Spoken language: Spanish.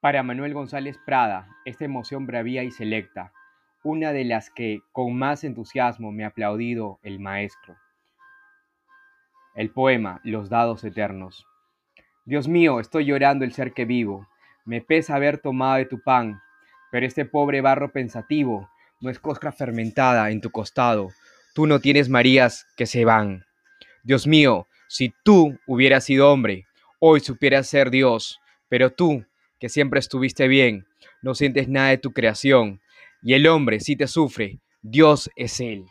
Para Manuel González Prada, esta emoción bravía y selecta, una de las que con más entusiasmo me ha aplaudido el maestro. El poema Los dados eternos. Dios mío, estoy llorando el ser que vivo, me pesa haber tomado de tu pan, pero este pobre barro pensativo no es costra fermentada en tu costado, tú no tienes Marías que se van. Dios mío, si tú hubieras sido hombre, hoy supieras ser Dios, pero tú, que siempre estuviste bien, no sientes nada de tu creación, y el hombre si te sufre, Dios es Él.